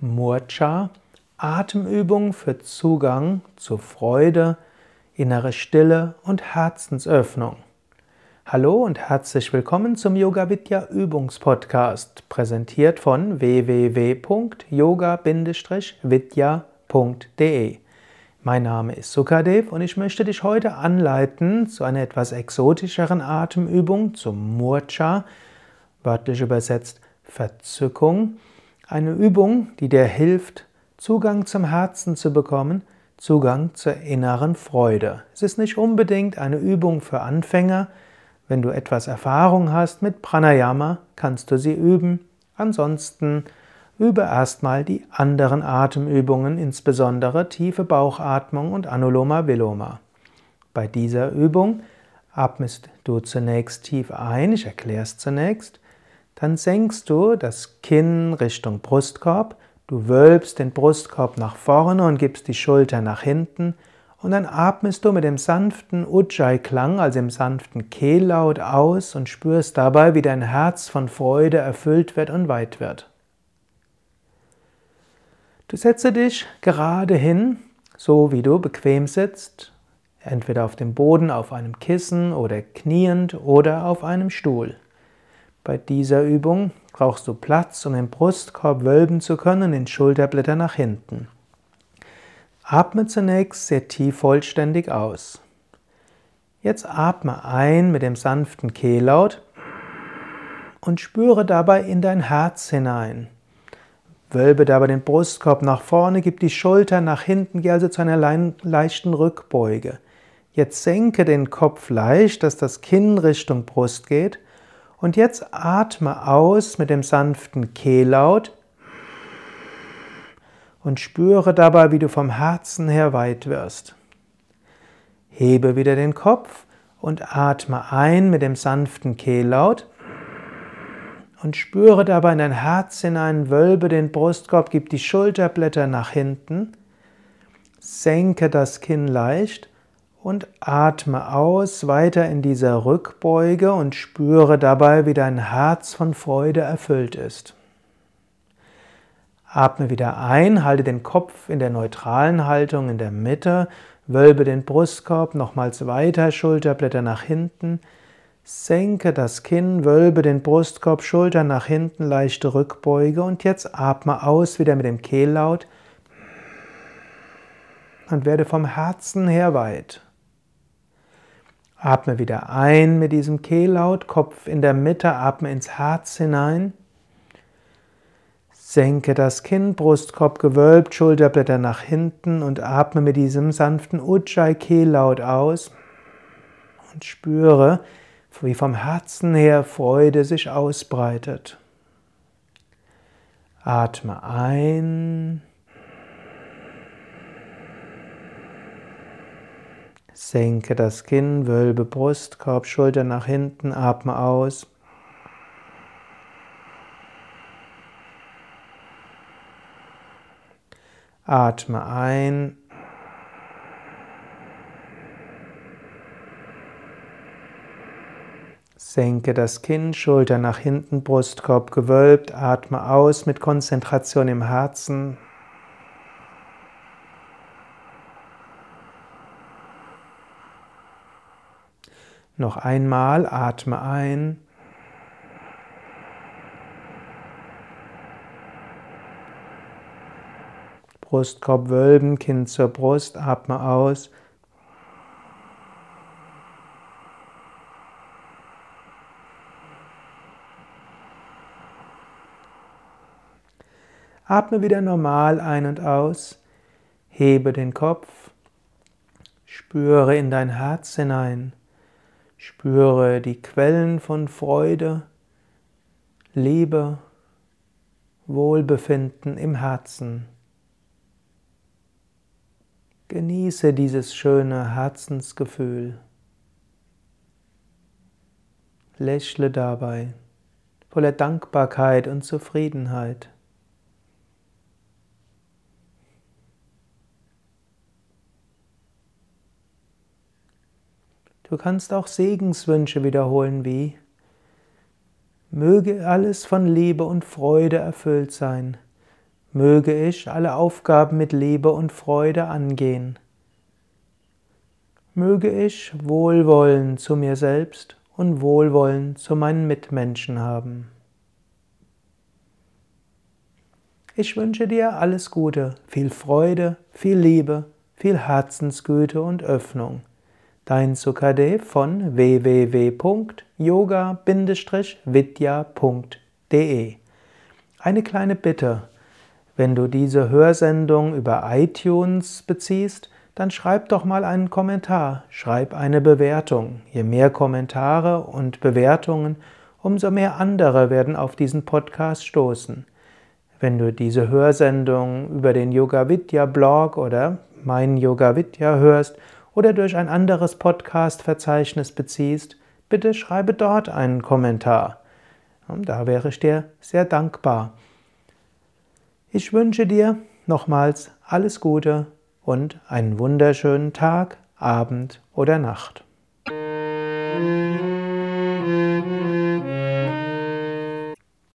Murcha, Atemübung für Zugang zu Freude, innere Stille und Herzensöffnung. Hallo und herzlich willkommen zum Yoga Vidya Übungspodcast, präsentiert von www.yoga-vidya.de. Mein Name ist Sukadev und ich möchte dich heute anleiten zu einer etwas exotischeren Atemübung, zum Murcha, wörtlich übersetzt Verzückung. Eine Übung, die dir hilft, Zugang zum Herzen zu bekommen, Zugang zur inneren Freude. Es ist nicht unbedingt eine Übung für Anfänger. Wenn du etwas Erfahrung hast mit Pranayama, kannst du sie üben. Ansonsten übe erstmal die anderen Atemübungen, insbesondere tiefe Bauchatmung und Anuloma Viloma. Bei dieser Übung atmest du zunächst tief ein, ich erkläre es zunächst, dann senkst du das Kinn Richtung Brustkorb, du wölbst den Brustkorb nach vorne und gibst die Schulter nach hinten und dann atmest du mit dem sanften Ujjayi-Klang, also dem sanften Kehllaut aus und spürst dabei, wie dein Herz von Freude erfüllt wird und weit wird. Du setze dich gerade hin, so wie du bequem sitzt, entweder auf dem Boden, auf einem Kissen oder kniend oder auf einem Stuhl. Bei dieser Übung brauchst du Platz, um den Brustkorb wölben zu können den Schulterblätter nach hinten. Atme zunächst sehr tief vollständig aus. Jetzt atme ein mit dem sanften Kehllaut und spüre dabei in dein Herz hinein. Wölbe dabei den Brustkorb nach vorne, gib die Schulter nach hinten, geh also zu einer leichten Rückbeuge. Jetzt senke den Kopf leicht, dass das Kinn Richtung Brust geht und jetzt atme aus mit dem sanften Kehllaut und spüre dabei, wie du vom Herzen her weit wirst. Hebe wieder den Kopf und atme ein mit dem sanften Kehllaut und spüre dabei in dein Herz hinein, wölbe den Brustkorb, gib die Schulterblätter nach hinten, senke das Kinn leicht und atme aus weiter in dieser Rückbeuge und spüre dabei, wie dein Herz von Freude erfüllt ist. Atme wieder ein, halte den Kopf in der neutralen Haltung in der Mitte, wölbe den Brustkorb nochmals weiter, Schulterblätter nach hinten, senke das Kinn, wölbe den Brustkorb, Schulter nach hinten, leichte Rückbeuge und jetzt atme aus wieder mit dem Kehllaut und werde vom Herzen her weit. Atme wieder ein mit diesem Kehllaut, Kopf in der Mitte, atme ins Herz hinein. Senke das Kinn, Brustkorb gewölbt, Schulterblätter nach hinten und atme mit diesem sanften Ujjayi-Kehllaut aus und spüre, wie vom Herzen her Freude sich ausbreitet. Atme ein. Senke das Kinn, wölbe Brustkorb, Schulter nach hinten, atme aus. Atme ein. Senke das Kinn, Schulter nach hinten, Brustkorb gewölbt, atme aus mit Konzentration im Herzen. Noch einmal atme ein. Brustkorb wölben, Kinn zur Brust, atme aus. Atme wieder normal ein und aus. Hebe den Kopf. Spüre in dein Herz hinein. Spüre die Quellen von Freude, Liebe, Wohlbefinden im Herzen. Genieße dieses schöne Herzensgefühl. Lächle dabei voller Dankbarkeit und Zufriedenheit. Du kannst auch Segenswünsche wiederholen wie Möge alles von Liebe und Freude erfüllt sein. Möge ich alle Aufgaben mit Liebe und Freude angehen. Möge ich Wohlwollen zu mir selbst und Wohlwollen zu meinen Mitmenschen haben. Ich wünsche dir alles Gute, viel Freude, viel Liebe, viel Herzensgüte und Öffnung. Dein Sukadev von www.yoga-vidya.de Eine kleine Bitte. Wenn du diese Hörsendung über iTunes beziehst, dann schreib doch mal einen Kommentar, schreib eine Bewertung. Je mehr Kommentare und Bewertungen, umso mehr andere werden auf diesen Podcast stoßen. Wenn du diese Hörsendung über den Yoga Vidya Blog oder mein Yoga Vidya hörst oder durch ein anderes Podcast-Verzeichnis beziehst, bitte schreibe dort einen Kommentar. Da wäre ich dir sehr dankbar. Ich wünsche dir nochmals alles Gute und einen wunderschönen Tag, Abend oder Nacht.